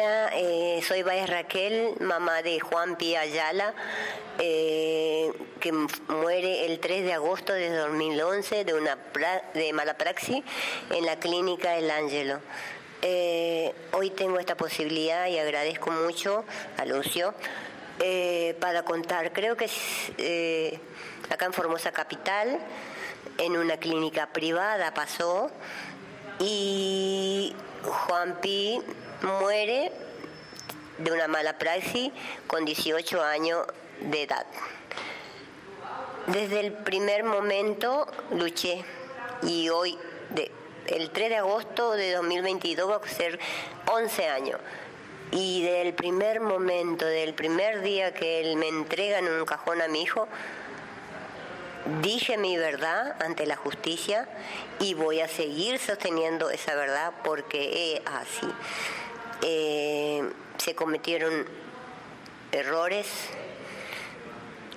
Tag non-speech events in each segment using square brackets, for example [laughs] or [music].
Eh, soy Baez Raquel, mamá de Juan Pi Ayala, eh, que muere el 3 de agosto de 2011 de una de mala praxis en la clínica El Ángelo. Eh, hoy tengo esta posibilidad y agradezco mucho a Lucio para contar. Creo que acá en Formosa Capital, en una clínica privada pasó y Juan Pi muere de una mala praxis con 18 años de edad. Desde el primer momento luché y hoy, el 3 de agosto de 2022, va a ser 11 años. Y del primer momento, del primer día que él me entrega en un cajón a mi hijo, dije mi verdad ante la justicia y voy a seguir sosteniendo esa verdad porque es así. Eh, se cometieron errores,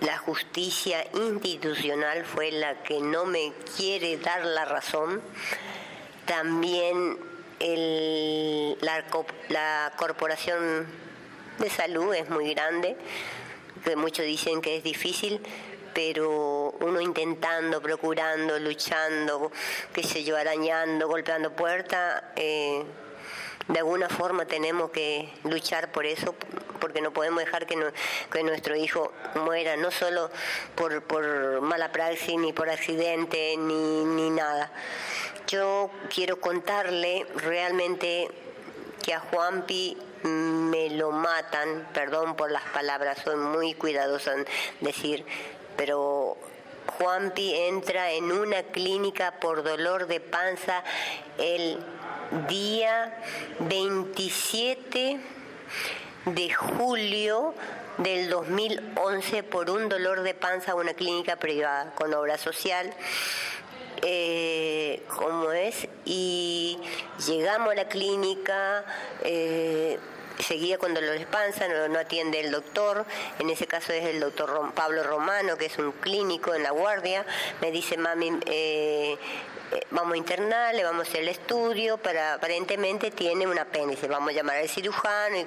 la justicia institucional fue la que no me quiere dar la razón, también la, la corporación de salud es muy grande, que muchos dicen que es difícil, pero uno intentando, procurando, luchando, qué sé yo, arañando, golpeando puertas, eh, de alguna forma tenemos que luchar por eso, porque no podemos dejar que, nuestro hijo muera, no solo por, por mala praxis, ni por accidente, ni, ni nada. Yo quiero contarle realmente que a Juanpi me lo matan, perdón por las palabras, soy muy cuidadosa en decir, pero Juanpi entra en una clínica por dolor de panza el día 27 de julio del 2011 por un dolor de panza a una clínica privada con obra social. Eh, como es, y llegamos a la clínica, eh, seguía con dolores de panza, no, atiende el doctor, en ese caso es el doctor Pablo Romano, que es un clínico en la guardia, me dice, mami, eh, vamos a internarle, vamos a hacer el estudio, para, aparentemente tiene un apéndice, vamos a llamar al cirujano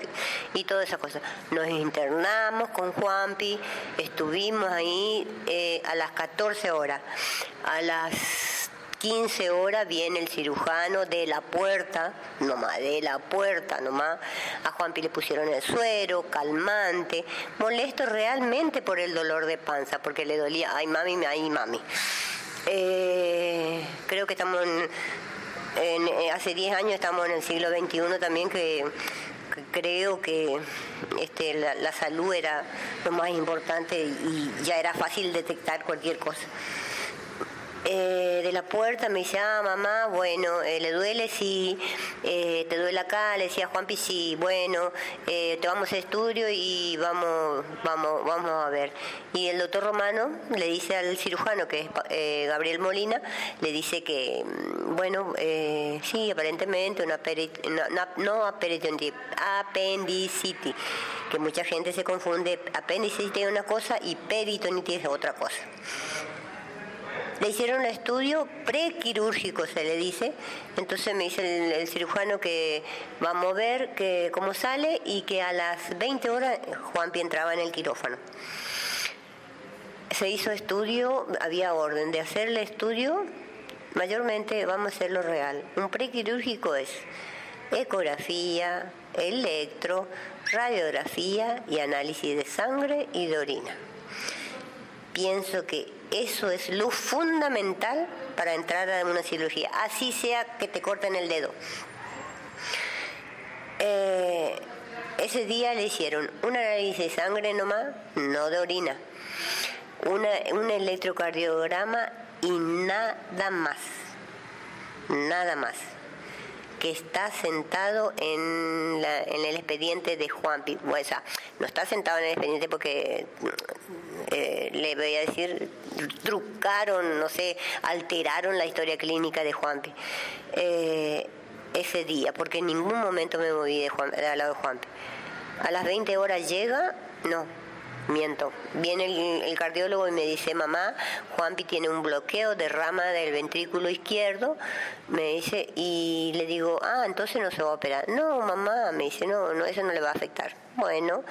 y, todas esas cosas. Nos internamos con Juanpi, estuvimos ahí eh, a las 14 horas. A las 15 horas viene el cirujano de la puerta, nomás de la puerta nomás. A Juanpi le pusieron el suero, calmante, molesto realmente por el dolor de panza, porque le dolía, ay mami, ay mami. Eh, creo que estamos en, eh, hace 10 años estamos en el siglo XXI también que, creo que este, la salud era lo más importante y ya era fácil detectar cualquier cosa. Eh, de la puerta me dice, ah, mamá, bueno, eh, ¿le duele? Sí, eh, ¿te duele acá? Le decía Juanpi, sí, bueno, te vamos a estudio y vamos, vamos, vamos a ver. Y el doctor Romano le dice al cirujano, que es Gabriel Molina, le dice que, mm, bueno, sí, aparentemente una, no, apendicitis, que mucha gente se confunde, apendicitis es una cosa y peritonitis es otra cosa. Le hicieron un estudio prequirúrgico, se le dice. Entonces me dice el, cirujano que vamos a ver que, cómo sale y que a las 20 horas Juanpi entraba en el quirófano. Se hizo estudio, había orden de hacerle estudio, mayormente vamos a hacerlo real. Un prequirúrgico es ecografía, electro, radiografía y análisis de sangre y de orina. Pienso que eso es lo fundamental para entrar a una cirugía, así sea que te corten el dedo. Eh, ese día le hicieron un análisis de sangre nomás, no de orina, un electrocardiograma y nada más, nada más que está sentado en, en el expediente de Juanpi. O sea, no está sentado en el expediente porque eh, le voy a decir, trucaron, no sé, alteraron la historia clínica de Juanpi. Eh, ese día, porque en ningún momento me moví de, Juan, al lado de Juanpi. A las 20 horas llega, no, miento. Viene el, cardiólogo y me dice, mamá, Juanpi tiene un bloqueo de rama del ventrículo izquierdo, me dice, y le digo, ah, entonces no se va a operar. No, mamá, me dice, no, no, eso no le va a afectar. Bueno,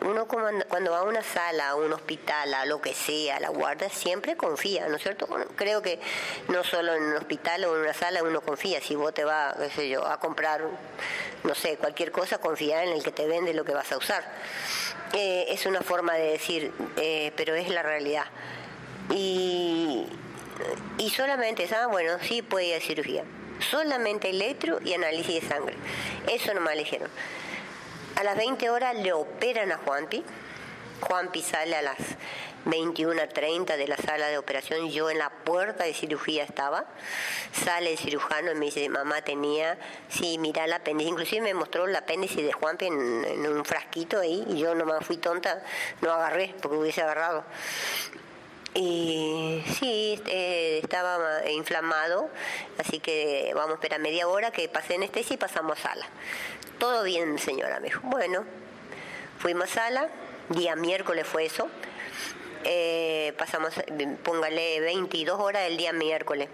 uno cuando va a una sala, a un hospital, a lo que sea, a la guardia, siempre confía, ¿no es cierto? creo que no solo en un hospital o en una sala uno confía, si vos te vas, qué sé yo, a comprar, no sé, cualquier cosa, confía en el que te vende lo que vas a usar. Eh, es una forma de decir, eh, pero es la realidad. Y, solamente, ¿sabes? Bueno, sí puede ir a cirugía. Solamente electro y análisis de sangre. Eso nomás le dijeron. A las 20 horas le operan a Juanpi. Juanpi sale a las 21.30 de la sala de operación. Yo en la puerta de cirugía estaba. Sale el cirujano y me dice, mamá tenía, sí, mira el apéndice. Inclusive me mostró el apéndice de Juanpi en, un frasquito ahí. Y yo nomás fui tonta, no agarré porque hubiese agarrado. Y sí, eh, estaba inflamado, así que vamos a esperar media hora que pase anestesia y pasamos a sala. Todo bien, señora, me dijo. Bueno, fuimos a sala, día miércoles fue eso. Eh, pasamos, póngale 22 horas el día miércoles.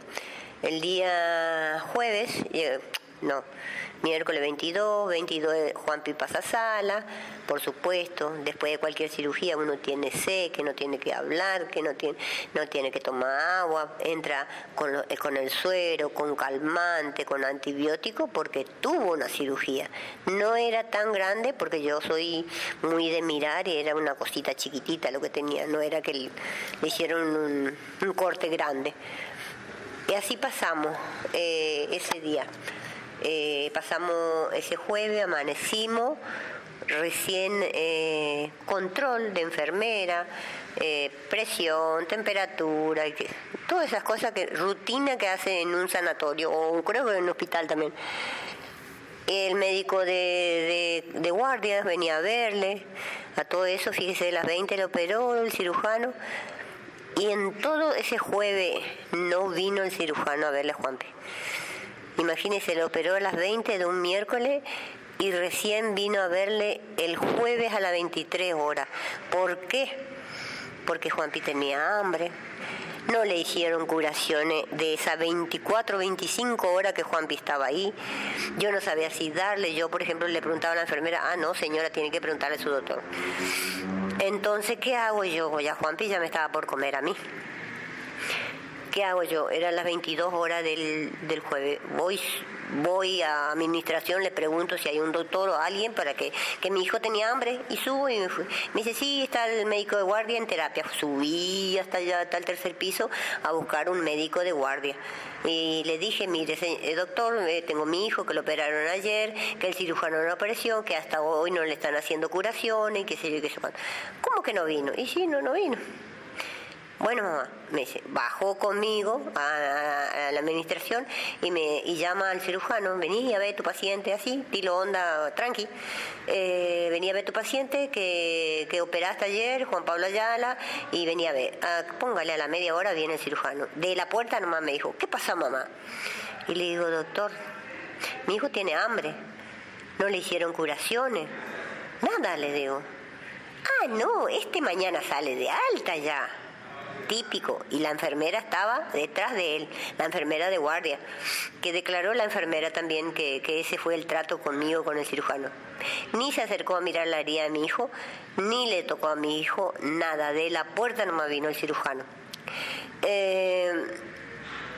El día jueves, eh, no, miércoles 22, 22 Juan pasa a sala, por supuesto, después de cualquier cirugía uno tiene sed, que no tiene que hablar, que no tiene, no tiene que tomar agua, entra con, eh, con el suero, con calmante, con antibiótico, porque tuvo una cirugía. No era tan grande porque yo soy muy de mirar y era una cosita chiquitita lo que tenía, no era que le, hicieron un, corte grande. Y así pasamos eh, ese día. Eh, pasamos ese jueves, amanecimos, recién eh, control de enfermera, eh, presión, temperatura, todas esas cosas que rutina que hace en un sanatorio o creo que en un hospital también. El médico de, de, de guardia venía a verle, a todo eso, fíjese, de las 20 lo operó el cirujano, y en todo ese jueves no vino el cirujano a verle a Juanpe. Imagínese, lo operó a las 20 de un miércoles y recién vino a verle el jueves a las 23 horas. ¿Por qué? Porque Juanpi tenía hambre. No le hicieron curaciones de esas 24, 25 horas que Juanpi estaba ahí. Yo no sabía si darle. Yo, por ejemplo, le preguntaba a la enfermera, ah, no, señora, tiene que preguntarle a su doctor. Entonces, ¿qué hago yo? Ya Juanpi ya me estaba por comer a mí. ¿Qué hago yo? Eran las 22 horas del, del jueves. Voy, voy a administración, le pregunto si hay un doctor o alguien para que, que mi hijo tenía hambre y subo y me fui. Me dice, sí, está el médico de guardia en terapia. Subí hasta allá, hasta el tercer piso a buscar un médico de guardia. Y le dije, mire, eh, doctor, eh, tengo mi hijo que lo operaron ayer, que el cirujano no apareció, que hasta hoy no le están haciendo curaciones, y qué sé yo, qué sé. ¿Cómo que no vino? Y sí, no, no vino. Bueno, mamá, me bajó conmigo a, la administración y me y llama al cirujano, vení a ver tu paciente así, tilo onda, tranqui. Eh, venía a ver tu paciente que, que operaste ayer, Juan Pablo Ayala, y venía a ver, ah, póngale a la media hora, viene el cirujano. De la puerta nomás me dijo, ¿qué pasa mamá? Y le digo, doctor, mi hijo tiene hambre, no le hicieron curaciones, nada, le digo. Ah, no, este mañana sale de alta ya típico, y la enfermera estaba detrás de él, la enfermera de guardia, que declaró la enfermera también que, ese fue el trato conmigo con el cirujano. Ni se acercó a mirar la herida de mi hijo, ni le tocó a mi hijo nada, de la puerta no me vino el cirujano. Eh,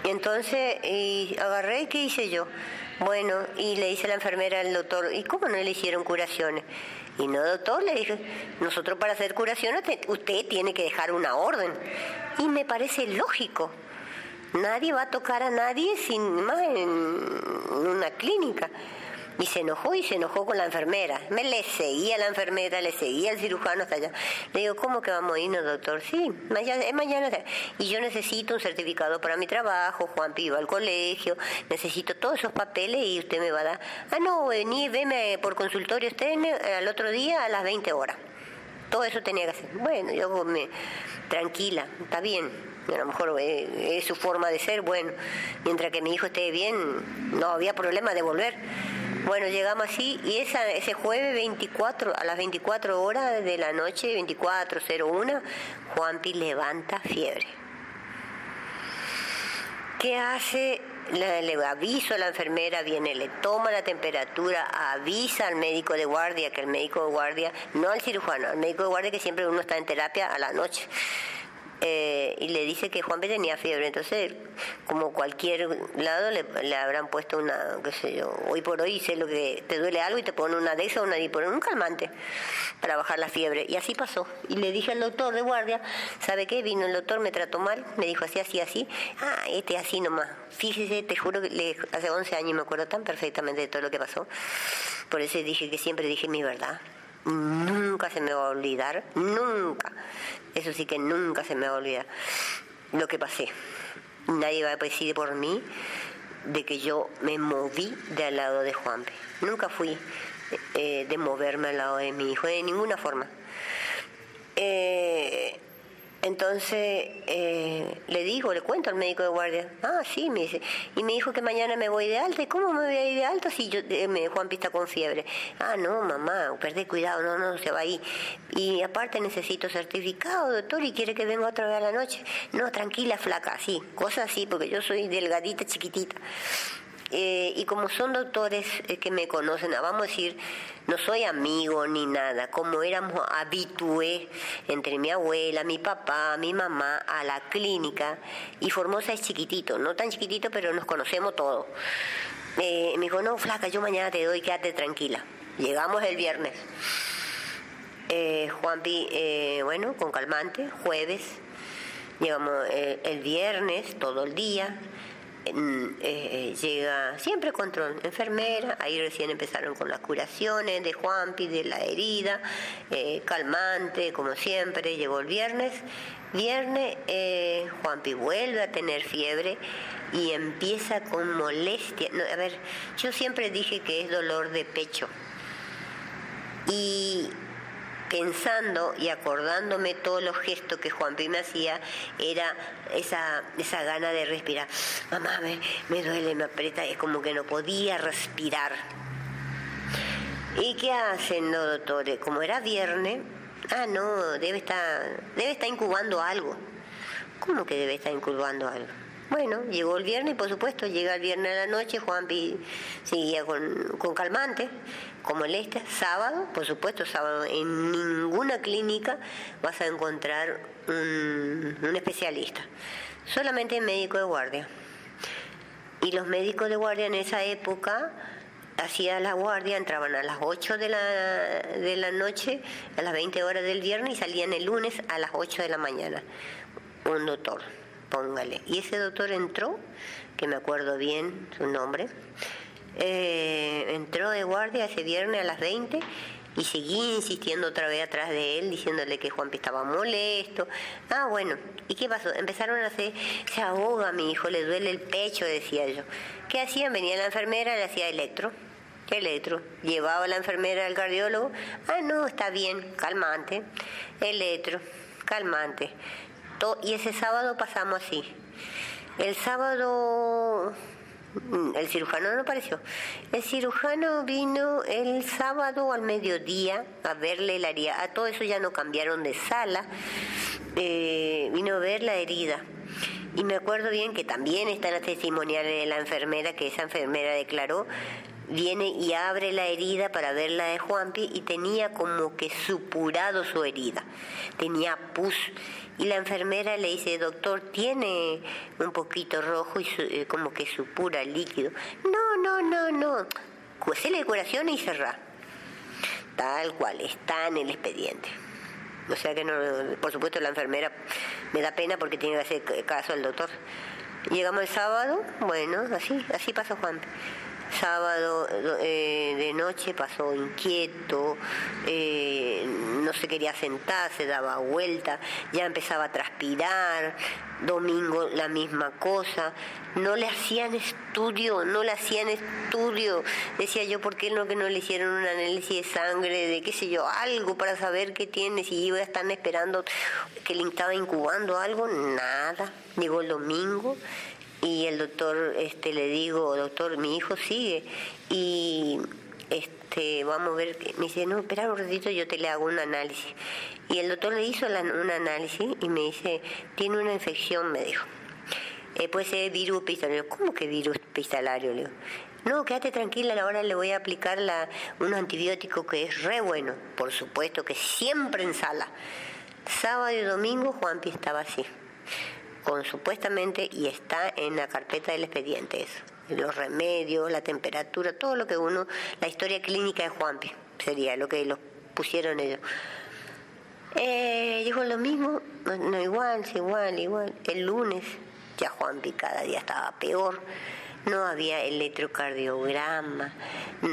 entonces, y agarré, ¿qué hice yo? Bueno, y le dice la enfermera al doctor, ¿y cómo no le hicieron curaciones? Y no, doctor, le dije, nosotros para hacer curaciones usted tiene que dejar una orden. Y me parece lógico. Nadie va a tocar a nadie sin más en una clínica. Y se enojó y se enojó con la enfermera. Me le seguía la enfermera, le seguía el cirujano hasta allá. Le digo, ¿cómo que vamos a irnos, doctor? Sí, mañana, mañana. Y yo necesito un certificado para mi trabajo, Juan Piva al colegio, necesito todos esos papeles y usted me va a dar. Ah, no, vení, veme por consultorio usted al otro día a las 20 horas. Todo eso tenía que hacer. Bueno, yo me, tranquila, está bien. A lo mejor eh, es su forma de ser, bueno, mientras que mi hijo esté bien, no había problema de volver Bueno, llegamos así y esa, ese jueves 24, a las 24 horas de la noche, 24.01, Juanpi levanta fiebre. ¿Qué hace? Le, le aviso a la enfermera, viene, le toma la temperatura, avisa al médico de guardia, que el médico de guardia, no al cirujano, al médico de guardia que siempre uno está en terapia a la noche. Eh, y le dice que Juanpi tenía fiebre. Entonces, como cualquier lado, le, habrán puesto una, qué sé yo, hoy por hoy sé lo que te duele algo y te ponen una de esas o una ponen un calmante para bajar la fiebre. Y así pasó. Y le dije al doctor de guardia, ¿sabe qué? Vino el doctor, me trató mal, me dijo así, así, así. Ah, este así nomás. Fíjese, te juro que le, hace 11 años me acuerdo tan perfectamente de todo lo que pasó. Por eso dije que siempre dije mi verdad nunca se me va a olvidar, nunca. Eso sí que nunca se me va a olvidar lo que pasé. Nadie va a decir por mí de que yo me moví de al lado de Juanpe. Nunca fui eh, de moverme al lado de mi hijo, de ninguna forma. Eh, entonces eh, le digo, le cuento al médico de guardia, ah, sí, me dice, y me dijo que mañana me voy de alta, ¿y cómo me voy a ir de alta si yo, eh, me Juan Pista con fiebre? Ah, no, mamá, perdí cuidado, no, no, se va ahí. Y aparte necesito certificado, doctor, y quiere que venga otra vez a la noche. No, tranquila, flaca, sí, cosas así, porque yo soy delgadita, chiquitita. Eh, y como son doctores eh, que me conocen, ah, vamos a decir, no soy amigo ni nada, como éramos habitué entre mi abuela, mi papá, mi mamá, a la clínica, y Formosa es chiquitito, no tan chiquitito, pero nos conocemos todos. Eh, me dijo, no, flaca, yo mañana te doy, quédate tranquila. Llegamos el viernes. Juanpi, bueno, con calmante, jueves. Llegamos el viernes, todo el día eh, eh, llega siempre control, enfermera, ahí recién empezaron con las curaciones de Juanpi, de la herida, eh, calmante, como siempre, llegó el viernes. Viernes Juanpi vuelve a tener fiebre y empieza con molestia. a ver, yo siempre dije que es dolor de pecho. Y pensando y acordándome todos los gestos que Juan Pi me hacía, era esa, esa gana de respirar. Mamá, me, me duele, me aprieta, es como que no podía respirar. ¿Y qué hacen los doctores? Como era viernes, ah, no, debe estar, debe estar incubando algo. ¿Cómo que debe estar incubando algo? Bueno, llegó el viernes por supuesto llega el viernes a la noche, Juanpi seguía con, con calmante, como el este, sábado, por supuesto, sábado, en ninguna clínica vas a encontrar un, especialista, solamente médico de guardia. Y los médicos de guardia en esa época hacían la guardia, entraban a las 8 de la, de la noche, a las 20 horas del viernes y salían el lunes a las 8 de la mañana. Un doctor póngale. Y ese doctor entró, que me acuerdo bien su nombre, eh, entró de guardia ese viernes a las 20 y seguí insistiendo otra vez atrás de él, diciéndole que Juanpi estaba molesto. Ah, bueno, ¿y qué pasó? Empezaron a hacer, se ahoga mi hijo, le duele el pecho, decía yo. ¿Qué hacían? Venía la enfermera, le hacía electro. Electro. Llevaba la enfermera al cardiólogo. Ah, no, está bien, calmante. Electro, calmante y ese sábado pasamos así. El sábado el cirujano no apareció. El cirujano vino el sábado al mediodía a verle la herida. A todo eso ya no cambiaron de sala. Eh, vino a ver la herida. Y me acuerdo bien que también está la testimonial de la enfermera, que esa enfermera declaró, viene y abre la herida para ver la de Juanpi y tenía como que supurado su herida. Tenía pus y la enfermera le dice, doctor, tiene un poquito rojo y eh, como que supura el líquido. No, no, no, no. Hacele la curación y cerrá. Tal cual, está en el expediente. O sea que no, por supuesto la enfermera me da pena porque tiene que hacer caso al doctor. Llegamos el sábado, bueno, así, así pasó Juan sábado eh, de noche pasó inquieto, eh, no se quería sentar, se daba vuelta, ya empezaba a transpirar, domingo la misma cosa, no le hacían estudio, no le hacían estudio, decía yo, ¿por qué no que no le hicieron un análisis de sangre, de qué sé yo, algo para saber qué tiene, si iba a estar esperando que le estaba incubando algo? Nada, llegó el domingo y el doctor este le digo doctor mi hijo sigue y este vamos a ver me dice no espera un ratito yo te le hago un análisis y el doctor le hizo un análisis y me dice tiene una infección me dijo. Eh, puede ser virus hospitalario ¿cómo que virus hospitalario? Le digo, no, quédate tranquila, ahora le voy a aplicar la, un antibiótico que es re bueno, por supuesto que siempre en sala. Sábado y domingo Juanpi estaba así con supuestamente, y está en la carpeta del expediente eso, los remedios, la temperatura, todo lo que uno, la historia clínica de Juanpi, sería lo que los pusieron ellos. Eh, dijo lo mismo, no igual, igual, igual. El lunes ya Juanpi cada día estaba peor no había electrocardiograma,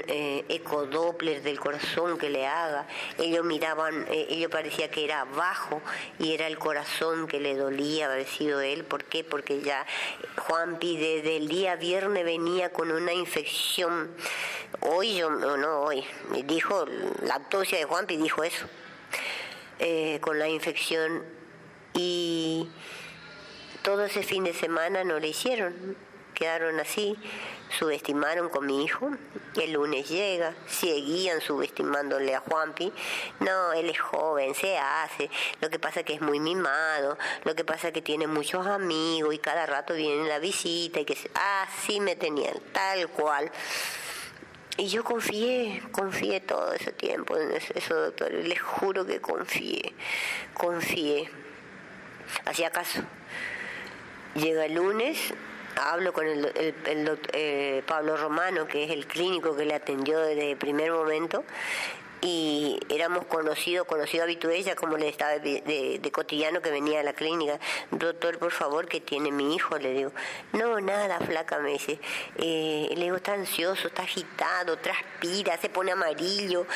eh, ecodoppler del corazón que le haga. Ellos miraban, eh, ellos parecía que era bajo y era el corazón que le dolía haber sido él. ¿Por qué? Porque ya Juanpi desde el día viernes venía con una infección. Hoy yo, no, no hoy, dijo, la autopsia de Juanpi dijo eso, eh, con la infección y todo ese fin de semana no le hicieron quedaron así, subestimaron con mi hijo, el lunes llega, seguían subestimándole a Juanpi, no, él es joven, se hace, lo que pasa que es muy mimado, lo que pasa que tiene muchos amigos y cada rato viene la visita y que así me tenían, tal cual. Y yo confié, confié todo ese tiempo en eso, doctor, les juro que confié, confié. Hacía caso. Llega el lunes, hablo con el, el, eh, Pablo Romano, que es el clínico que le atendió desde el primer momento, y éramos conocidos, conocido habitués, como le estaba de, de, cotidiano que venía a la clínica. Doctor, por favor, que tiene mi hijo? Le digo, no, nada, flaca, me dice. Eh, le digo, está ansioso, está agitado, transpira, se pone amarillo,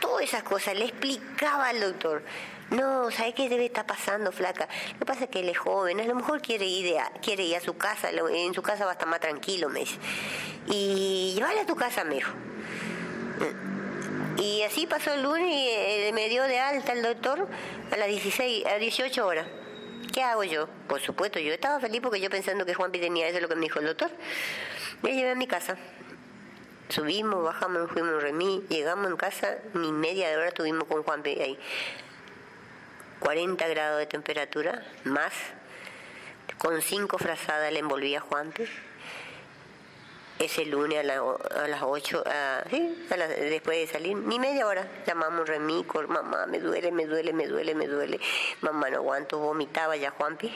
todas esas cosas. Le explicaba al doctor. No, ¿sabes qué debe estar pasando, flaca? Lo que pasa es que él es joven, a lo mejor quiere ir a, quiere ir a su casa, en su casa va a estar más tranquilo, me dice. Y llévale a tu casa, me dijo. Y así pasó el lunes y eh, me dio de alta el doctor a las 16, a 18 horas. ¿Qué hago yo? Por supuesto, yo estaba feliz porque yo pensando que Juanpi tenía eso, es lo que me dijo el doctor. Me llevé a mi casa. Subimos, bajamos, fuimos a remí, llegamos en casa, ni media hora estuvimos con Juanpi ahí. 40 grados de temperatura, más, con cinco frazadas le envolvía a Juanpe. Ese lunes a, las 8, sí, después de salir, ni media hora, llamamos Remicor, mamá, me duele, me duele, me duele, me duele, mamá, no aguanto, vomitaba ya Juanpi.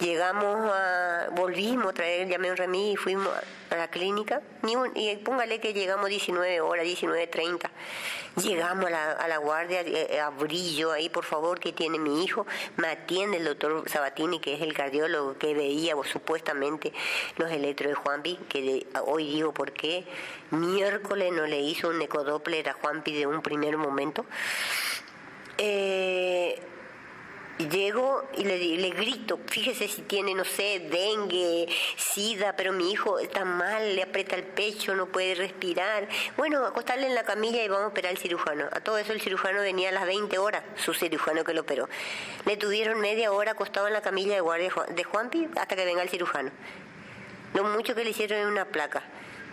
Llegamos a, volvimos a traer, llamé a Remí y fuimos a, la clínica, ni y póngale que llegamos 19 horas, 19.30 Llegamos a la, guardia, eh, a Brillo, ahí por favor, que tiene mi hijo. Me atiende el doctor Sabatini, que es el cardiólogo que veía supuestamente los electros de Juanpi, que hoy digo por qué. Miércoles no le hizo un ecodoppler a Juanpi de un primer momento. Eh, Llego y le, grito, fíjese si tiene, no sé, dengue, sida, pero mi hijo está mal, le aprieta el pecho, no puede respirar. Bueno, acostarle en la camilla y vamos a operar al cirujano. A todo eso el cirujano venía a las 20 horas, su cirujano que lo operó. Le tuvieron media hora acostado en la camilla de guardia de Juanpi hasta que venga el cirujano. Lo mucho que le hicieron en una placa.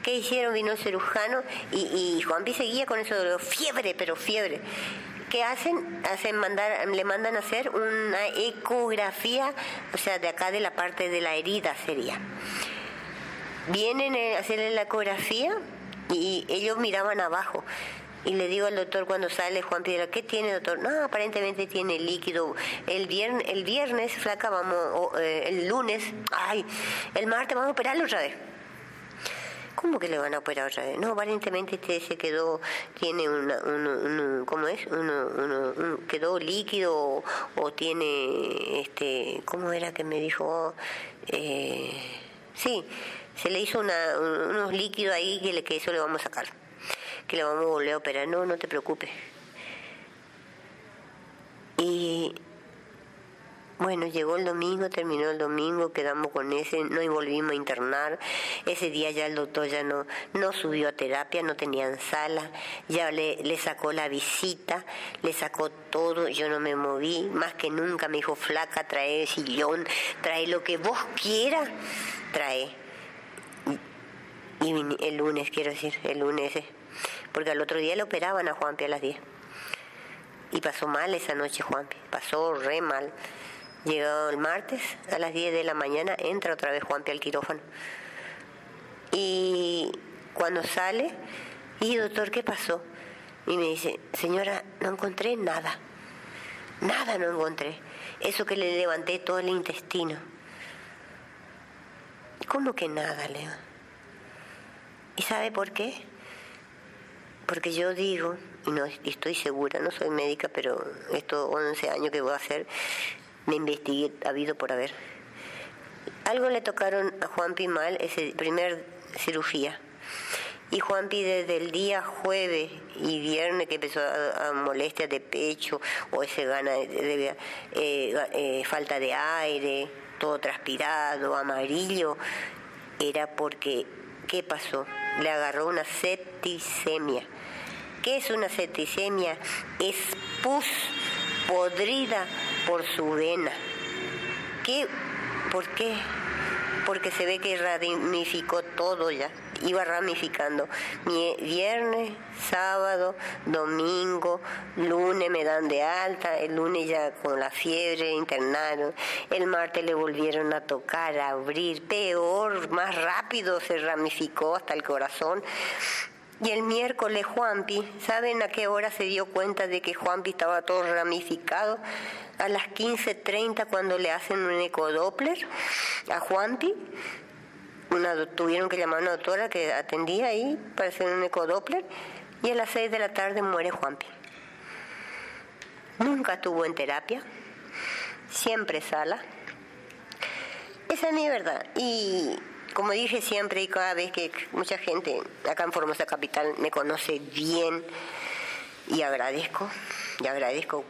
¿Qué hicieron? Vino el cirujano y, y Juanpi seguía con eso de fiebre, pero fiebre. ¿Qué hacen? hacen mandar, le mandan a hacer una ecografía, o sea, de acá de la parte de la herida sería. Vienen a hacerle la ecografía y ellos miraban abajo. Y le digo al doctor cuando sale Juan Piedra, ¿qué tiene doctor? No, aparentemente tiene líquido. El viernes, el viernes flaca, vamos, eh, el lunes, ay, el martes vamos a operarlo otra vez. ¿Cómo que le van a operar otra vez? No, aparentemente este se quedó, tiene una, ¿cómo es? Uno, quedó líquido o, tiene, este, ¿cómo era que me dijo? Eh, sí, se le hizo unos líquidos ahí que, le, que eso le vamos a sacar, que le vamos a volver a operar. No, no te preocupes. Y Bueno, llegó el domingo, terminó el domingo, quedamos con ese, no volvimos a internar. Ese día ya el doctor ya no, no subió a terapia, no tenían sala, ya le, le sacó la visita, le sacó todo, yo no me moví, más que nunca me dijo, flaca, trae sillón, trae lo que vos quieras, trae. Y el lunes, quiero decir, el lunes, porque al otro día le operaban a Juanpi a las 10. Y pasó mal esa noche Juanpi, pasó re mal. Llegó el martes a las 10 de la mañana, entra otra vez Juanpi al quirófano. Y cuando sale, y doctor, ¿qué pasó? Y me dice, señora, no encontré nada. Nada no encontré. Eso que le levanté todo el intestino. ¿Cómo que nada, Leo? ¿Y sabe por qué? Porque yo digo, y no estoy segura, no soy médica, pero estos 11 años que voy a hacer, me investigué habido por haber. Algo le tocaron a Juanpi mal ese primer cirugía. Y Juanpi desde el día jueves y viernes que empezó a, molestias de pecho o ese gana de, eh, eh, falta de aire, todo transpirado, amarillo, era porque, ¿qué pasó? Le agarró una septicemia. ¿Qué es una septicemia? Es pus podrida por su vena. ¿Qué? ¿Por qué? Porque se ve que ramificó todo ya. Iba ramificando. Viernes, sábado, domingo, lunes me dan de alta, el lunes ya con la fiebre internaron, el martes le volvieron a tocar, a abrir, peor, más rápido se ramificó hasta el corazón. Y el miércoles Juanpi, ¿saben a qué hora se dio cuenta de que Juanpi estaba todo ramificado? A las 15.30 cuando le hacen un ecodoppler a Juanpi. Una, tuvieron que llamar a una doctora que atendía ahí para hacer un ecodoppler y a las 6 de la tarde muere Juanpi. Nunca estuvo en terapia, siempre sala. Esa es mi verdad. Y como dije siempre y cada vez que mucha gente acá en Formosa Capital me conoce bien y agradezco, y agradezco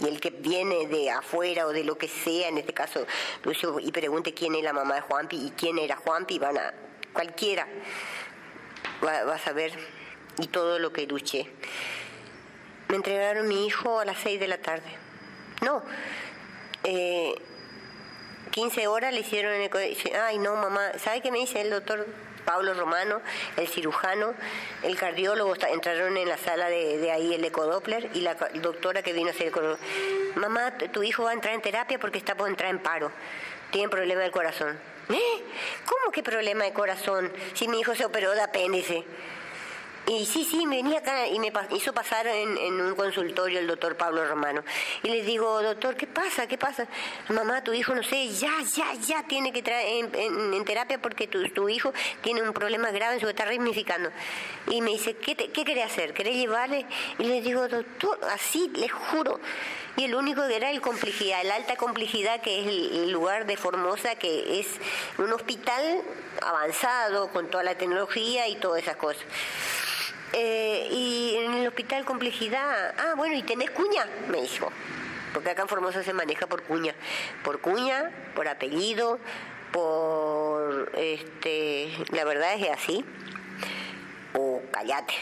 y el que viene de afuera o de lo que sea, en este caso Lucio, y pregunte quién es la mamá de Juanpi y quién era Juanpi, van a, cualquiera va, a saber y todo lo que luché. Me entregaron mi hijo a las seis de la tarde. No, eh, 15 horas le hicieron el dice, ay no mamá, ¿sabe qué me dice el doctor Pablo Romano, el cirujano, el cardiólogo, entraron en la sala de, ahí el ecodoppler y la doctora que vino a hacer el mamá, tu hijo va a entrar en terapia porque está por entrar en paro, tiene problema del corazón. ¿Eh? ¿Cómo que problema de corazón? Si mi hijo se operó de apéndice. Y sí, sí, me venía acá y me hizo pasar en, un consultorio el doctor Pablo Romano. Y le digo, doctor, ¿qué pasa? ¿Qué pasa? Mamá, tu hijo, no sé, ya, ya, ya tiene que traer en, terapia porque tu, tu, hijo tiene un problema grave, se está ramificando. Y me dice, ¿qué, qué querés hacer? ¿Querés llevarle? Y le digo, doctor, así, le juro. Y el único que era el complejidad, el alta complejidad, que es el lugar de Formosa, que es un hospital avanzado con toda la tecnología y todas esas cosas. Eh, y en el hospital complejidad, ah, bueno, ¿y tenés cuña? Me dijo. Porque acá en Formosa se maneja por cuña. Por cuña, por apellido, por, este, la verdad es así. O callate.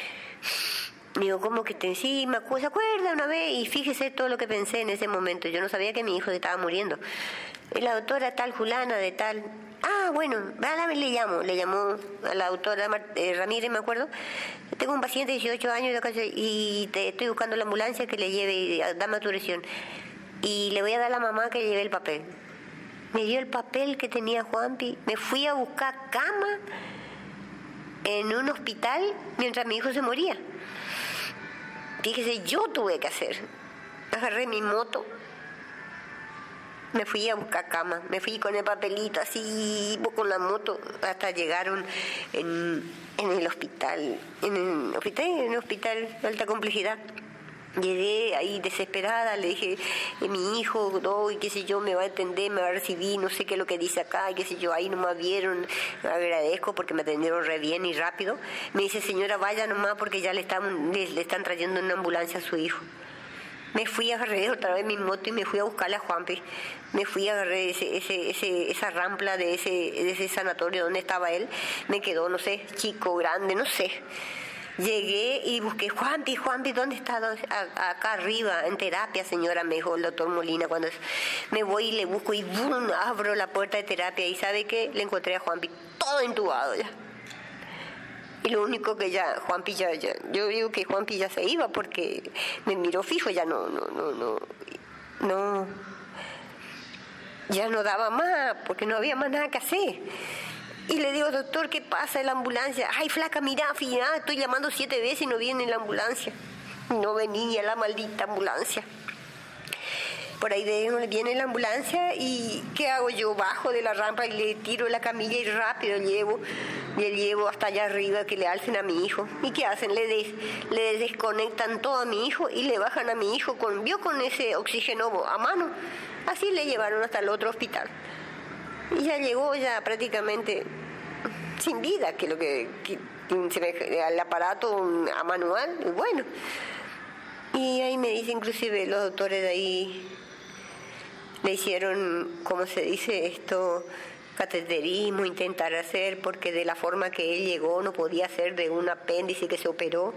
Digo, ¿cómo que te me ¿se acuerda una vez? Y fíjese todo lo que pensé en ese momento. Yo no sabía que mi hijo se estaba muriendo. La doctora tal fulana de tal, Ah, bueno, le llamo, le llamó a la autora eh, Ramírez, me acuerdo. Tengo un paciente de 18 años y te estoy buscando la ambulancia que le lleve, dame autorización. Y le voy a dar a la mamá que lleve el papel. Me dio el papel que tenía Juanpi. Me fui a buscar cama en un hospital mientras mi hijo se moría. Fíjese, yo tuve que hacer. Agarré mi moto, me fui a buscar cama, me fui con el papelito así, con la moto, hasta llegaron en, en el hospital, en el hospital, en el hospital de alta complejidad. Llegué ahí desesperada, le dije, eh, mi hijo, no, y qué sé yo, me va a atender, me va a recibir, no sé qué es lo que dice acá, y qué sé yo, ahí no me vieron, agradezco porque me atendieron re bien y rápido. Me dice, señora, vaya nomás porque ya le están, le, le están trayendo una ambulancia a su hijo. Me fui, agarré otra vez mi moto y me fui a buscarle a Juanpi. Me fui, agarré ese, ese, ese, esa rampla de ese, de ese sanatorio donde estaba él. Me quedó, no sé, chico, grande, no sé. Llegué y busqué, Juanpi, Juanpi, ¿dónde está? Acá arriba, en terapia, señora, me dijo el doctor Molina. Cuando me voy y le busco y ¡bum! abro la puerta de terapia y ¿sabe qué? Le encontré a Juanpi todo entubado ya. Y lo único que ya, Juanpi ya, ya, yo digo que Juanpi ya se iba porque me miró fijo, ya no, no, no, no, no, ya no daba más, porque no había más nada que hacer. Y le digo, doctor, ¿qué pasa en la ambulancia? Ay, flaca, mira, fina, estoy llamando siete veces y no viene la ambulancia. No venía la maldita ambulancia. Por ahí viene la ambulancia y ¿qué hago yo? Bajo de la rampa y le tiro la camilla y rápido llevo, le llevo hasta allá arriba que le alcen a mi hijo. ¿Y qué hacen? Le, le desconectan todo a mi hijo y le bajan a mi hijo con, vio con ese oxígeno a mano. Así le llevaron hasta el otro hospital. Y ya llegó ya prácticamente sin vida, que lo que, que al aparato a manual, bueno. Y ahí me dice inclusive los doctores de ahí le hicieron, como se dice esto, cateterismo, intentar hacer, porque de la forma que él llegó no podía ser de un apéndice que se operó,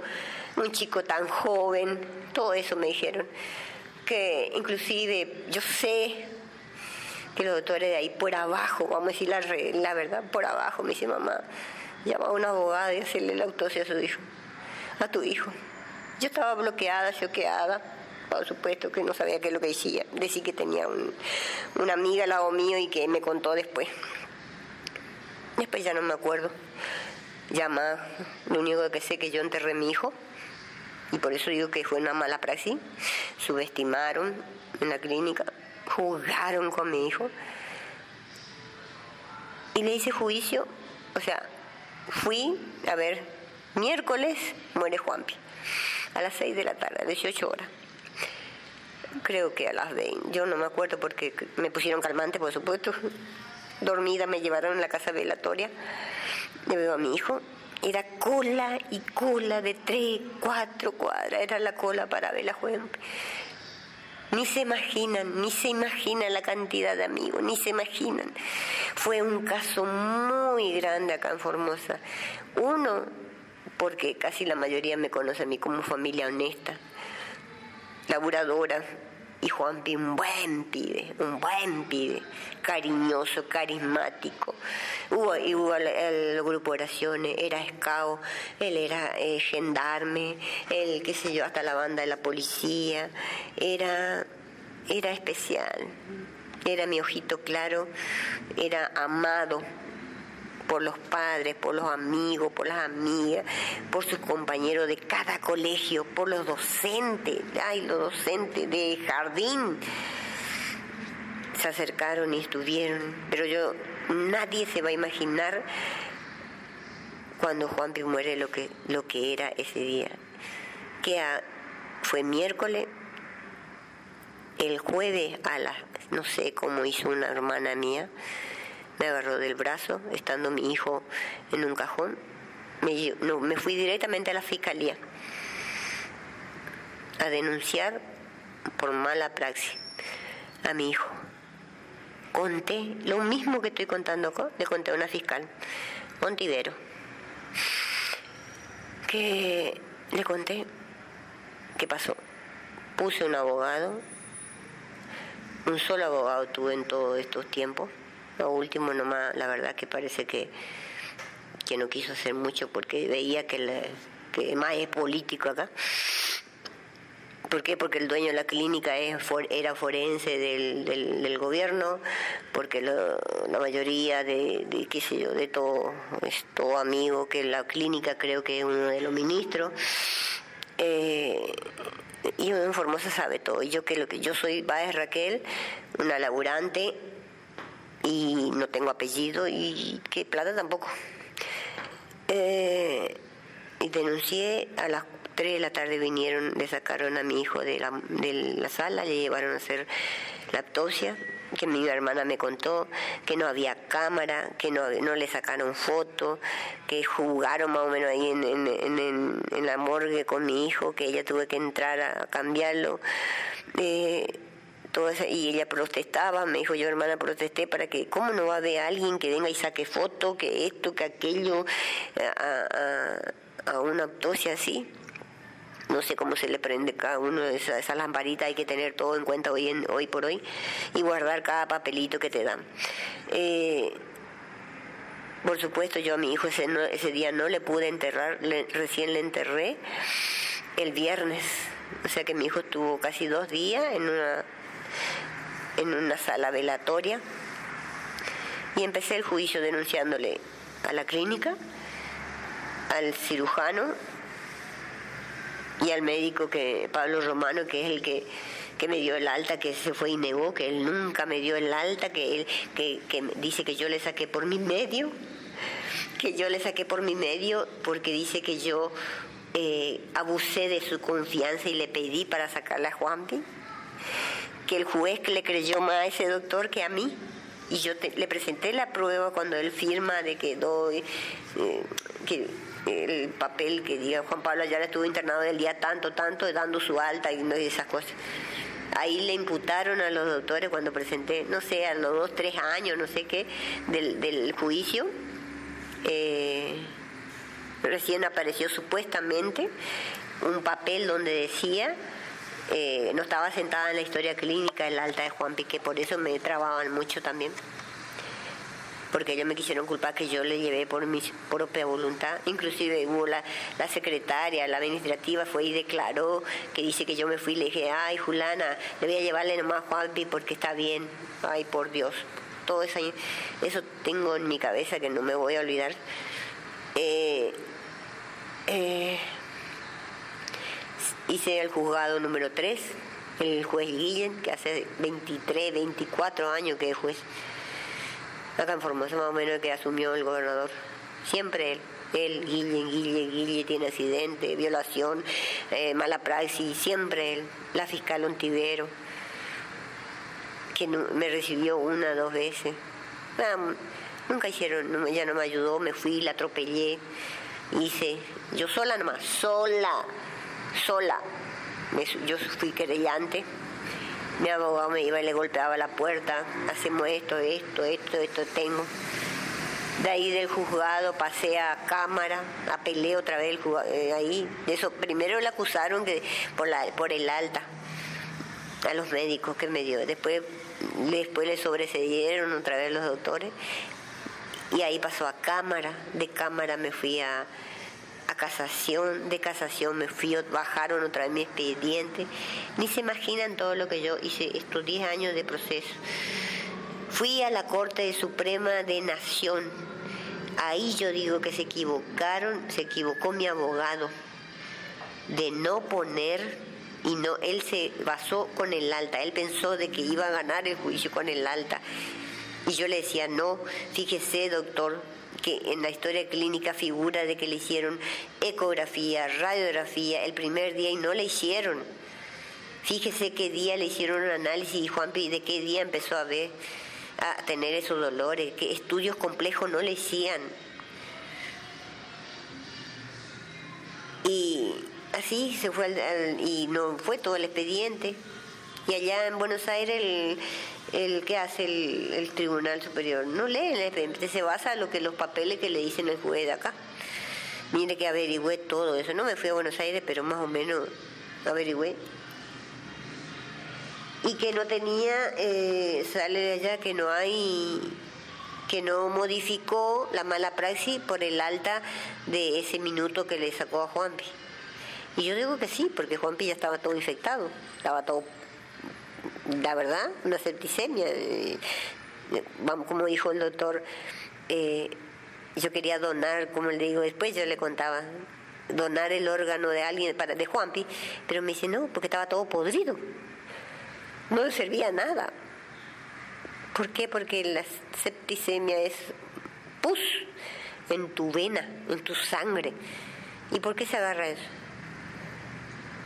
un chico tan joven, todo eso me dijeron. Que inclusive yo sé que los doctores de ahí por abajo, vamos a decir la, la verdad, por abajo, me dice mamá, llama a una abogada y hacerle la autopsia a su hijo, a tu hijo. Yo estaba bloqueada, choqueada, por supuesto que no sabía qué es lo que decía. Decía que tenía una amiga al lado mío y que me contó después. Después ya no me acuerdo. Llama, lo único que sé que yo enterré a mi hijo y por eso digo que fue una mala praxis. Subestimaron en la clínica, jugaron con mi hijo y le hice juicio. O sea, fui a ver, miércoles muere Juanpi a las 6 de la tarde, 18 horas. Creo que a las 20, yo no me acuerdo porque me pusieron calmante, por supuesto. Dormida me llevaron a la casa velatoria. Le veo a mi hijo. Era cola y cola de tres, cuatro cuadras. Era la cola para ver la. Ni se imaginan, ni se imaginan la cantidad de amigos, ni se imaginan. Fue un caso muy grande acá en Formosa. Uno, porque casi la mayoría me conoce a mí como familia honesta, laburadora, y Juanpi un buen pibe, un buen pibe, cariñoso, carismático. Hubo, hubo el, grupo de oraciones, era escao, él era eh, gendarme, él, qué sé yo, hasta la banda de la policía, era, era especial, era mi ojito claro, era amado por los padres, por los amigos, por las amigas, por sus compañeros de cada colegio, por los docentes, ay, los docentes de jardín. Se acercaron y estuvieron, pero yo, nadie se va a imaginar cuando Juan Pi muere lo que, lo que era ese día. Que fue miércoles, el jueves a las, no sé cómo hizo una hermana mía, me agarró del brazo, estando mi hijo en un cajón. Me, fui directamente a la fiscalía a denunciar por mala praxis a mi hijo. Conté lo mismo que estoy contando le conté a una fiscal, Montivero, que le conté qué pasó. Puse un abogado, un solo abogado tuve en todos estos tiempos lo último nomás, la verdad que parece que, que no quiso hacer mucho porque veía que, que más es político acá. ¿Por qué? Porque el dueño de la clínica es, era forense del, del, gobierno, porque la mayoría de, de, qué sé yo, de todo, es todo amigo, que la clínica creo que es uno de los ministros. Eh, y en Formosa sabe todo. Y yo que lo que yo soy, va es Raquel, una laburante, y no tengo apellido y que plata tampoco. Eh, y denuncié a las 3 de la tarde vinieron, le sacaron a mi hijo de la, de la sala, le llevaron a hacer la autopsia, que mi hermana me contó, que no había cámara, que no, no le sacaron foto, que jugaron más o menos ahí en, en, en, en, la morgue con mi hijo, que ella tuve que entrar a cambiarlo. Eh, y ella protestaba, me dijo yo hermana protesté para que, ¿cómo no va a haber alguien que venga y saque foto, que esto, que aquello, a, a, una autopsia así? no sé cómo se le prende cada uno de esas, esas, lamparitas, hay que tener todo en cuenta hoy, en, hoy por hoy y guardar cada papelito que te dan. Eh, por supuesto, yo a mi hijo ese, ese día no le pude enterrar, recién le enterré el viernes, o sea que mi hijo estuvo casi dos días en una en una sala velatoria. Y empecé el juicio denunciándole a la clínica, al cirujano y al médico que Pablo Romano, que es el que, que me dio el alta, que se fue y negó, que él nunca me dio el alta, que él que, dice que yo le saqué por mi medio, que yo le saqué por mi medio porque dice que yo eh, abusé de su confianza y le pedí para sacarla a Juanpi que el juez le creyó más a ese doctor que a mí. Y yo le presenté la prueba cuando él firma de que doy, eh, que el papel que diga Juan Pablo Ayala estuvo internado del día tanto, tanto, dando su alta y, esas cosas. Ahí le imputaron a los doctores cuando presenté, no sé, a los dos, tres años, no sé qué, del, del juicio. Eh, recién apareció supuestamente un papel donde decía eh, no estaba sentada en la historia clínica el alta de Juan Piqué, por eso me trababan mucho también. Porque ellos me quisieron culpar que yo le llevé por mi propia voluntad. Inclusive hubo la, secretaria, la administrativa fue y declaró que dice que yo me fui y le dije, ay Julana, le voy a llevarle nomás a Juanpi porque está bien. Ay, por Dios. Todo eso, eso tengo en mi cabeza que no me voy a olvidar. Eh, eh, hice el juzgado número 3, el juez Guillen, que hace 23, 24 años que es juez. Acá en Formosa más o menos que asumió el gobernador. Siempre él. Él, Guillen, Guille, Guille tiene accidente, violación, eh, mala praxis, siempre él. La fiscal Ontivero, que me recibió una, dos veces. nunca hicieron, ya no me ayudó, me fui, la atropellé, hice, yo sola nomás, sola sola. yo fui querellante. Mi abogado me iba y le golpeaba la puerta. Hacemos esto, esto, esto, esto tengo. De ahí del juzgado pasé a cámara, apelé otra vez eh, ahí. eso, primero le acusaron que, por, la, por el alta a los médicos que me dio. Después, después le sobrecedieron otra vez los doctores. Y ahí pasó a cámara. De cámara me fui a, a casación, de casación me fui, bajaron otra vez mi expediente. Ni se imaginan todo lo que yo hice estos 10 años de proceso. Fui a la Corte Suprema de Nación. Ahí yo digo que se equivocaron, se equivocó mi abogado de no poner y no él se basó con el alta, él pensó de que iba a ganar el juicio con el alta. Y yo le decía, "No, fíjese, doctor, que en la historia clínica figura de que le hicieron ecografía, radiografía el primer día y no le hicieron. Fíjese qué día le hicieron un análisis y Juan de qué día empezó a ver a tener esos dolores, qué estudios complejos no le hacían. Y así se fue y no fue todo el expediente. Y allá en Buenos Aires el, el que hace el, Tribunal Superior. No lee el expediente, se basa en lo que los papeles que le dicen el juez de acá. Mire que averigüé todo eso. No me fui a Buenos Aires, pero más o menos averigüé. Y que no tenía, eh, sale de allá que no hay, que no modificó la mala praxis por el alta de ese minuto que le sacó a Juanpi. Y yo digo que sí, porque Juanpi ya estaba todo infectado, estaba todo la verdad, una septicemia. Eh, como dijo el doctor, eh, yo quería donar, como le digo después, yo le contaba, donar el órgano de alguien, para, de Juanpi, pero me dice no, porque estaba todo podrido. No le servía nada. ¿Por qué? Porque la septicemia es pus en tu vena, en tu sangre. ¿Y por qué se agarra eso?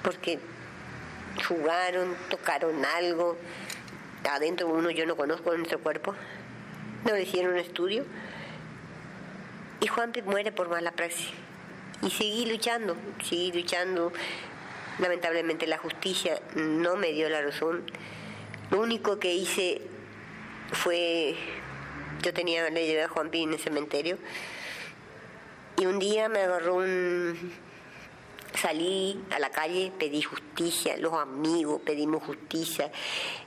Porque jugaron, tocaron algo. Adentro uno yo no conozco nuestro cuerpo. No hicieron un estudio. Y Juan muere por mala praxis. Y seguí luchando, seguí luchando. Lamentablemente la justicia no me dio la razón. Lo único que hice fue, yo tenía, le llevé a Juan Pi en el cementerio y un día me agarró un salí a la calle, pedí justicia, los amigos pedimos justicia,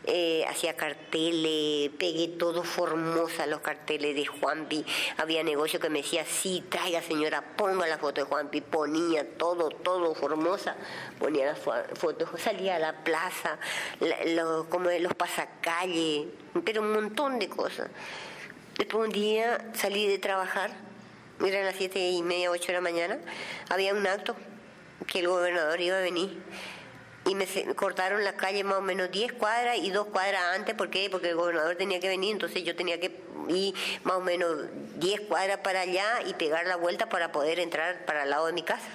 eh, hacía carteles, pegué todo Formosa los carteles de Juanpi, había negocio que me decía, sí, traiga señora, ponga la foto de Juanpi, ponía todo, todo Formosa, ponía las fotos, salía a la plaza, como de los pasacalles, pero un montón de cosas. Después un día salí de trabajar, eran las siete y media, ocho de la mañana, había un acto que el gobernador iba a venir. Y me cortaron la calle más o menos 10 cuadras y dos cuadras antes. ¿Por qué? Porque el gobernador tenía que venir, entonces yo tenía que ir más o menos 10 cuadras para allá y pegar la vuelta para poder entrar para el lado de mi casa.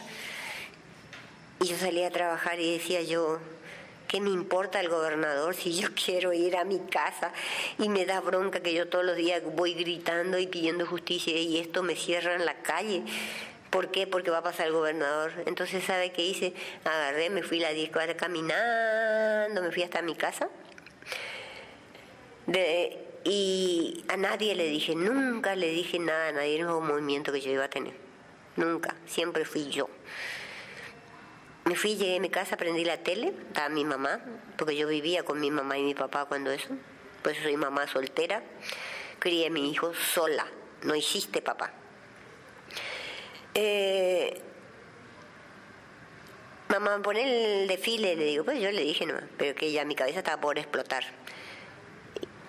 Y yo salía a trabajar y decía yo, ¿qué me importa el gobernador si yo [laughs] quiero ir a mi casa? Y me da bronca que yo todos los días voy gritando y pidiendo justicia y esto me cierra en la calle. ¿Por qué? Porque va a pasar el gobernador. Entonces, ¿sabe qué hice? Agarré, me fui la 10 cuadras caminando, me fui hasta mi casa. y a nadie le dije, nunca le dije nada a nadie el movimiento que yo iba a tener. Nunca, siempre fui yo. Me fui, llegué a mi casa, prendí la tele, estaba mi mamá, porque yo vivía con mi mamá y mi papá cuando eso. Pues soy mamá soltera. Crié a mi hijo sola, no hiciste papá. Eh, mamá, pone el desfile, le digo, pues yo le dije, no, pero que ya mi cabeza estaba por explotar.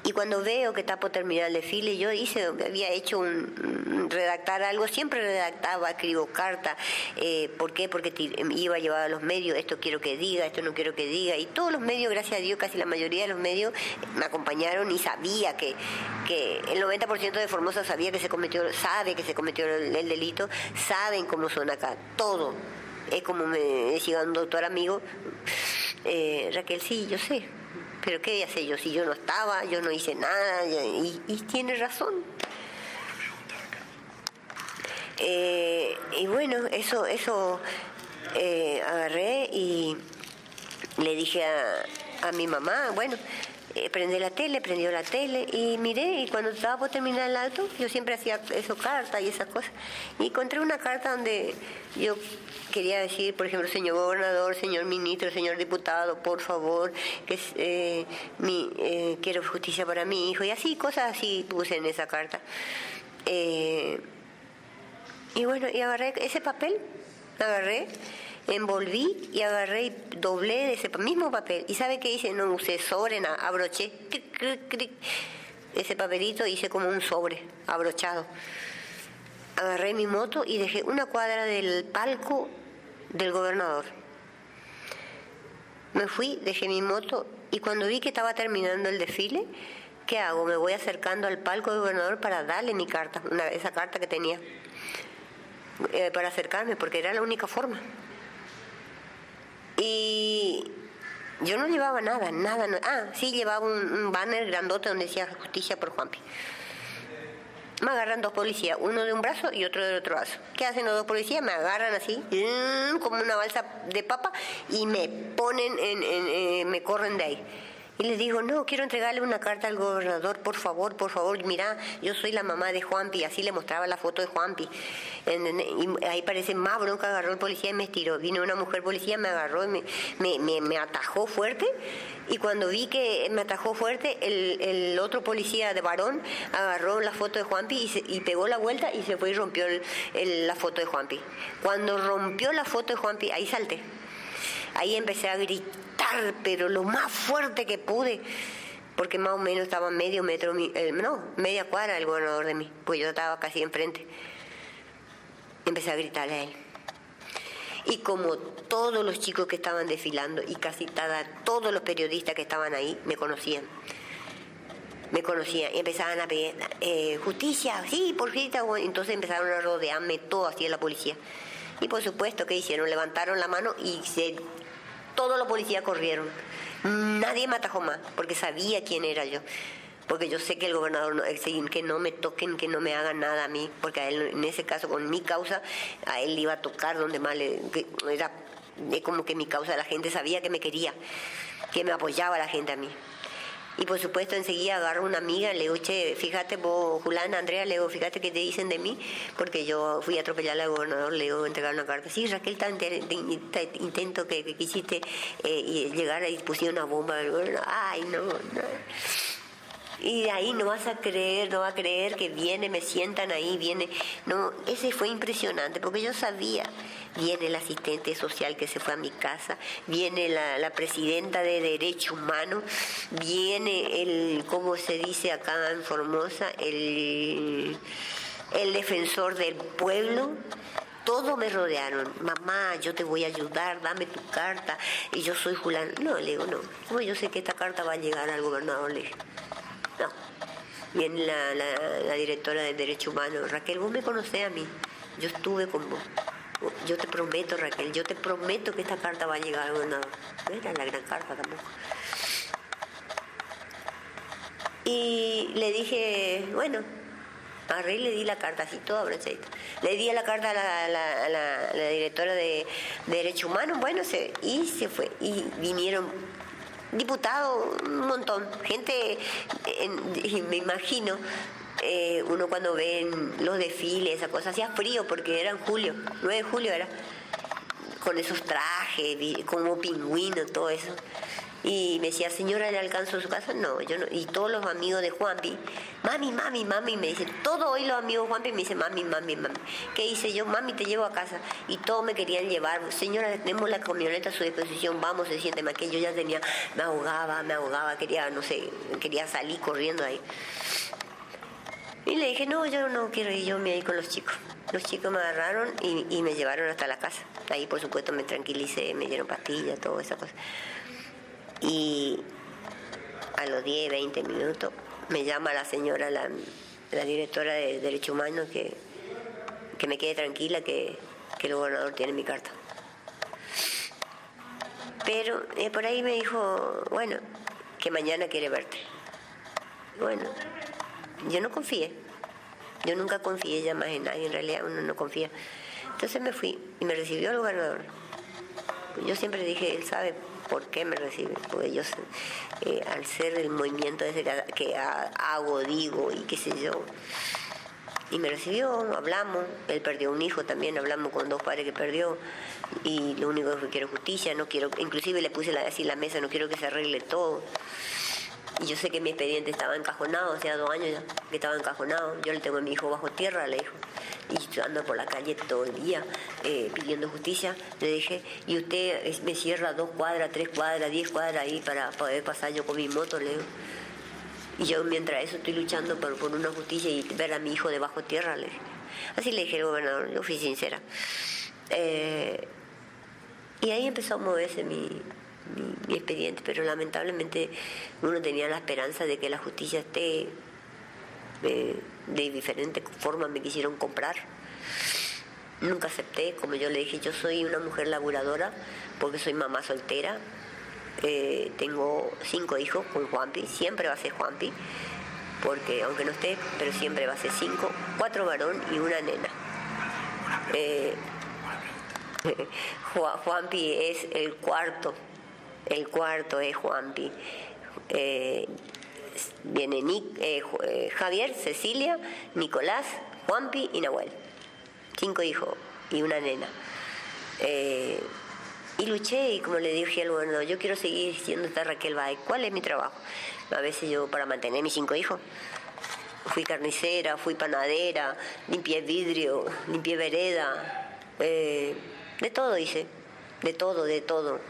Y cuando veo que por terminar el desfile, yo hice, había hecho un, redactar algo, siempre redactaba, escribo carta. Eh, ¿Por qué? Porque iba a llevar a los medios, esto quiero que diga, esto no quiero que diga. Y todos los medios, gracias a Dios, casi la mayoría de los medios me acompañaron y sabía que, que el 90% de Formosa sabía que se cometió, sabe que se cometió el, delito, saben cómo son acá, todo. Es como me decía un doctor amigo, eh, Raquel, sí, yo sé, pero ¿qué hacer yo si yo no estaba, yo no hice nada? Y, tiene razón. Eh, y bueno, eso, eso eh, agarré y le dije a, a mi mamá, bueno, eh, prendí la tele, prendió la tele y miré y cuando estaba por terminar el alto, yo siempre hacía eso, carta y esas cosas, y encontré una carta donde yo quería decir, por ejemplo, señor gobernador, señor ministro, señor diputado, por favor, que eh, mi, eh, quiero justicia para mi hijo, y así, cosas así puse en esa carta. y bueno, y agarré ese papel, agarré envolví y agarré y doblé ese mismo papel. ¿Y sabe qué hice? No usé sobre, nada, abroché ese papelito hice como un sobre abrochado. Agarré mi moto y dejé una cuadra del palco del gobernador. Me fui, dejé mi moto y cuando vi que estaba terminando el desfile, ¿qué hago? Me voy acercando al palco del gobernador para darle mi carta, esa carta que tenía, eh, para acercarme, porque era la única forma. Y yo no llevaba nada, nada. ah, sí, llevaba un, banner grandote donde decía justicia por Juanpi. Me agarran dos policías, uno de un brazo y otro del otro brazo. ¿Qué hacen los dos policías? Me agarran así, mm, como una balsa de papa, y me ponen, en, eh, me corren de ahí. Y le digo, no, quiero entregarle una carta al gobernador, por favor, por favor, mira, yo soy la mamá de Juanpi, así le mostraba la foto de Juanpi. Y ahí parece más bronca, agarró el policía y me estiró. Vino una mujer policía, me agarró y me, me, atajó fuerte. Y cuando vi que me atajó fuerte, el, el otro policía de varón agarró la foto de Juanpi y, y pegó la vuelta y se fue y rompió la foto de Juanpi. Cuando rompió la foto de Juanpi, ahí salté. Ahí empecé a gritar pero lo más fuerte que pude, porque más o menos estaba medio metro, eh, no, media cuadra el gobernador de mí, pues yo estaba casi enfrente. Empecé a gritarle a él. Y como todos los chicos que estaban desfilando y casi todos los periodistas que estaban ahí me conocían. Me conocían y empezaban a pedir eh, justicia, sí, por justicia. Entonces empezaron a rodearme todo así en la policía. Y por supuesto, que hicieron? Levantaron la mano y se todos los policías corrieron. Nadie me atajó más, porque sabía quién era yo. porque yo sé que el gobernador, no, que no me toquen, que no me hagan nada a mí, porque a él, en ese caso, con mi causa, a él iba a tocar donde más le... era como que mi causa, la gente sabía que me quería, que me apoyaba la gente a mí. Y por supuesto enseguida agarro una amiga, le digo, che, fíjate vos, Julana, Andrea, le digo, fíjate qué te dicen de mí, porque yo fui a atropellar al gobernador, le digo, entregar una carta. Sí, Raquel, tan intento que, quisiste eh, llegar y pusieron una bomba al gobernador. Ay, no, no. Y de ahí no vas a creer, no va a creer que viene, me sientan ahí, viene. No, ese fue impresionante, porque yo sabía viene el asistente social que se fue a mi casa, viene la, presidenta de Derecho Humano, viene el, ¿cómo se dice acá en Formosa? El, el defensor del pueblo. Todos me rodearon. Mamá, yo te voy a ayudar, dame tu carta. Y yo soy Julián. No, le digo, no. ¿Cómo yo sé que esta carta va a llegar al gobernador? Le. Viene la, la, la directora de Derecho Humano. Raquel, vos me conocés a mí. Yo estuve con vos. Yo te prometo, Raquel, yo te prometo que esta carta va a llegar. Bueno, no era la gran carta tampoco. Y le dije, bueno, a Rey le di la carta así, toda brochadita. Le di la carta a la, directora de, Derechos Humanos, bueno, se, y se fue. Y vinieron diputados, un montón, gente, me imagino, eh, uno cuando ve los desfiles, esa cosa, hacía frío porque era en julio, 9 de julio era, con esos trajes, como pingüino, todo eso. Y me decía, señora, ¿le alcanzo su casa? No, yo no. Y todos los amigos de Juanpi, mami, mami, mami, me dicen, todo hoy los amigos de Juanpi me dicen, mami, mami, mami. ¿Qué hice yo? Mami, te llevo a casa. Y todos me querían llevar. Señora, tenemos la camioneta a su disposición, vamos, se siente más que yo ya tenía, me ahogaba, me ahogaba, quería, no sé, quería salir corriendo ahí. Y le dije, no, yo no quiero ir, yo me voy con los chicos. Los chicos me agarraron y, me llevaron hasta la casa. Ahí, por supuesto, me tranquilicé, me dieron pastillas, toda esa cosa. Y a los 10, 20 minutos me llama la señora, la, directora de Derecho Humano, que, que me quede tranquila, que, que el gobernador tiene mi carta. Pero eh, por ahí me dijo, bueno, que mañana quiere verte. Bueno, yo no confié. Yo nunca confié ya más en nadie, en realidad uno no confía. Entonces me fui y me recibió el gobernador. Yo siempre dije, él sabe por qué me recibe, porque yo, eh, al ser el movimiento ese que hago, digo y qué sé yo, y me recibió, hablamos, él perdió un hijo también, hablamos con dos padres que perdió, y lo único que quiero es justicia, no quiero, inclusive le puse la, así la mesa, no quiero que se arregle todo. Y yo sé que mi expediente estaba encajonado, hacía dos años ya que estaba encajonado. Yo le tengo a mi hijo bajo tierra, le dijo. Y yo ando por la calle todo el día eh, pidiendo justicia. Le dije, y usted me cierra dos cuadras, tres cuadras, diez cuadras ahí para poder pasar yo con mi moto, le digo. Y yo mientras eso estoy luchando por, por una justicia y ver a mi hijo de bajo tierra, le dije. Así le dije al gobernador, yo fui sincera. Eh, y ahí empezó a moverse mi, mi, expediente, pero lamentablemente uno tenía la esperanza de que la justicia esté de, de diferentes formas, me quisieron comprar. Nunca acepté, como yo le dije, yo soy una mujer laburadora porque soy mamá soltera, eh, tengo cinco hijos con Juanpi, siempre va a ser Juanpi, porque aunque no esté, pero siempre va a ser cinco, cuatro varón y una nena. Eh, [laughs] Juanpi es el cuarto el cuarto es Juanpi. Eh, viene eh, eh, Javier, Cecilia, Nicolás, Juanpi y Nahuel. Cinco hijos y una nena. y luché y como le dije al bueno, yo quiero seguir siendo esta Raquel Baez. ¿Cuál es mi trabajo? A veces yo para mantener mis cinco hijos. Fui carnicera, fui panadera, limpié vidrio, limpié vereda, de todo hice, de todo, de todo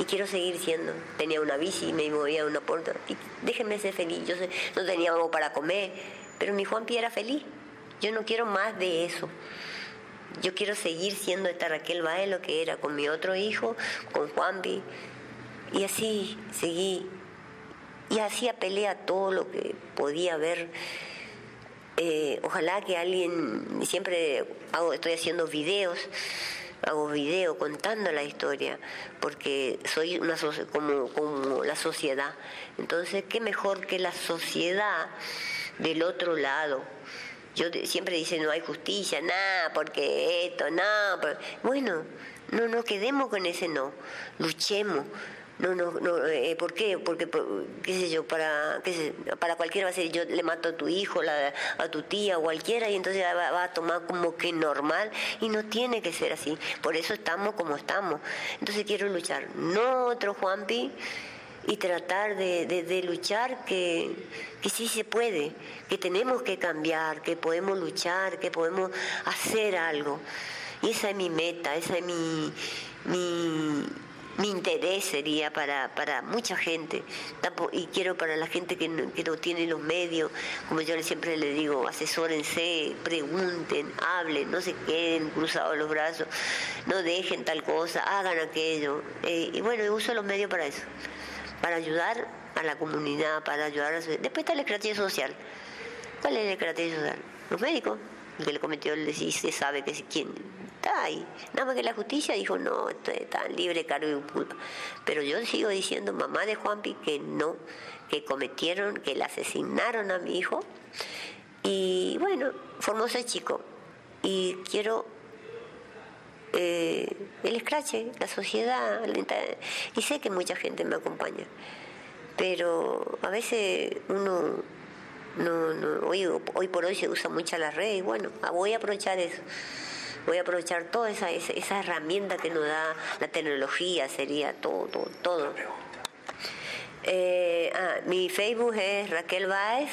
y quiero seguir siendo. Tenía una bici me movía a una puerta. Y déjenme ser feliz. Yo no tenía algo para comer, pero mi Juanpi era feliz. Yo no quiero más de eso. Yo quiero seguir siendo esta Raquel Baez lo que era con mi otro hijo, con Juanpi. Y así seguí. Y hacía pelea todo lo que podía ver. Eh, ojalá que alguien, siempre hago, estoy haciendo videos hago video contando la historia, porque soy una como, como la sociedad. Entonces, ¿qué mejor que la sociedad del otro lado? Yo siempre dice no hay justicia, nada, porque esto, nada. Bueno, no nos quedemos con ese no, luchemos. No, no, no, eh, ¿por qué? Porque, qué sé yo, para, qué para cualquiera va a ser, yo le mato a tu hijo, a tu tía, cualquiera, y entonces va, a tomar como que normal, y no tiene que ser así. Por eso estamos como estamos. Entonces quiero luchar. No otro Juanpi, y tratar de, de, luchar que, que, sí se puede, que tenemos que cambiar, que podemos luchar, que podemos hacer algo. Y esa es mi meta, esa es mi, mi mi interés sería para, para mucha gente y quiero para la gente que no, que no tiene los medios, como yo siempre le digo, asesórense, pregunten, hablen, no se queden cruzados los brazos, no dejen tal cosa, hagan aquello. Eh, y bueno, uso los medios para eso, para ayudar a la comunidad, para ayudar a... Después está la estrategia social. ¿Cuál es la estrategia social? Los médicos, el que le cometió el se sabe que es quién está ahí. Nada más que la justicia dijo, no, esto está libre, cargo y culpa. Pero yo sigo diciendo, mamá de Juanpi, que no, que cometieron, que le asesinaron a mi hijo. Y bueno, formó ese chico. Y quiero eh, el escrache, la sociedad, y sé que mucha gente me acompaña, pero a veces uno no, no hoy, hoy por hoy se usa mucho la red y bueno, voy a aprovechar eso voy a aprovechar toda esa, esa, herramienta que nos da la tecnología, sería todo, todo. todo. Eh, ah, mi Facebook es Raquel Baez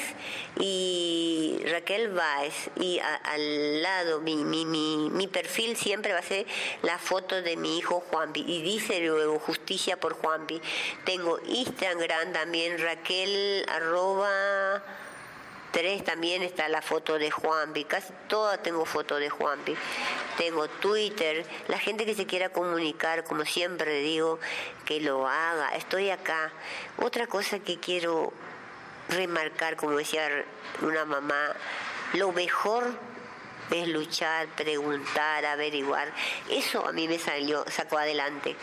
y Raquel Baez y al lado mi, mi, mi, mi, perfil siempre va a ser la foto de mi hijo Juanpi y dice luego justicia por Juanpi. Tengo Instagram también Raquel arroba También está la foto de Juanpi, casi toda tengo foto de Juanpi. Tengo Twitter, la gente que se quiera comunicar, como siempre digo, que lo haga. Estoy acá. Otra cosa que quiero remarcar, como decía una mamá, lo mejor es luchar, preguntar, averiguar. Eso a mí me salió, sacó adelante.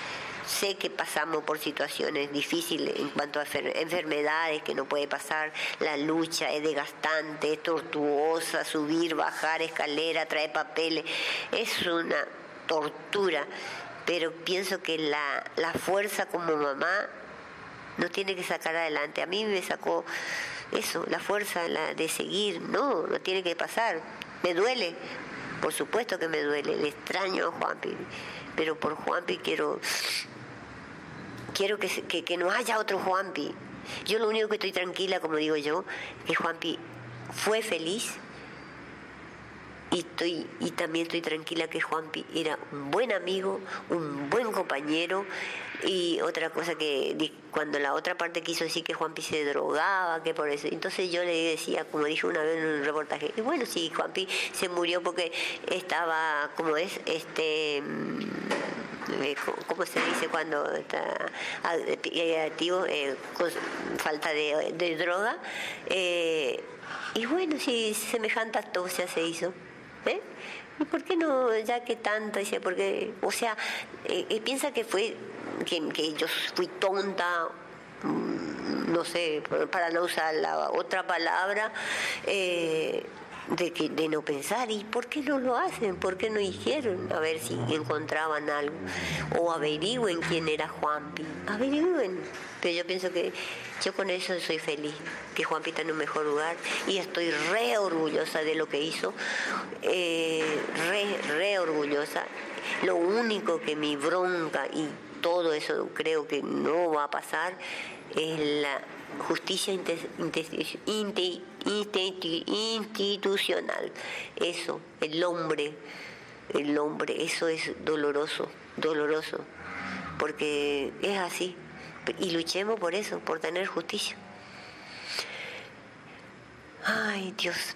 Sé que pasamos por situaciones difíciles en cuanto a enfermedades que no puede pasar. La lucha es desgastante, es tortuosa, subir, bajar escalera, traer papeles. Es una tortura. Pero pienso que la, la fuerza como mamá nos tiene que sacar adelante. A mí me sacó eso, la fuerza de seguir. No, no tiene que pasar. Me duele, por supuesto que me duele, le extraño a Juanpi, pero por Juanpi quiero quiero que, que, no haya otro Juanpi. Yo lo único que estoy tranquila, como digo yo, que Juanpi fue feliz y, estoy, y también estoy tranquila que Juanpi era un buen amigo, un buen compañero y otra cosa que cuando la otra parte quiso decir que Juanpi se drogaba, que por eso, entonces yo le decía, como dije una vez en un reportaje, y bueno, sí, Juanpi se murió porque estaba, como es, este ¿cómo se dice cuando está activo, eh, falta de, droga? Eh, y bueno, si semejante astucia se hizo. ¿eh? ¿Y por qué no, ya que tanto? Dice, porque, o sea, piensa que fue, que, que yo fui tonta, mm, no sé, para no usar la otra palabra, eh, de, que, de no pensar, ¿y por qué no lo hacen? ¿Por qué no hicieron? A ver si encontraban algo. O averigüen quién era Juanpi. Averigüen. Pero yo pienso que yo con eso soy feliz, que Juanpi está en un mejor lugar y estoy re orgullosa de lo que hizo, eh, re, re orgullosa. Lo único que mi bronca y todo eso creo que no va a pasar es la justicia institucional. Eso, el hombre, el hombre, eso es doloroso, doloroso, porque es así. Y luchemos por eso, por tener justicia. Ay, Dios,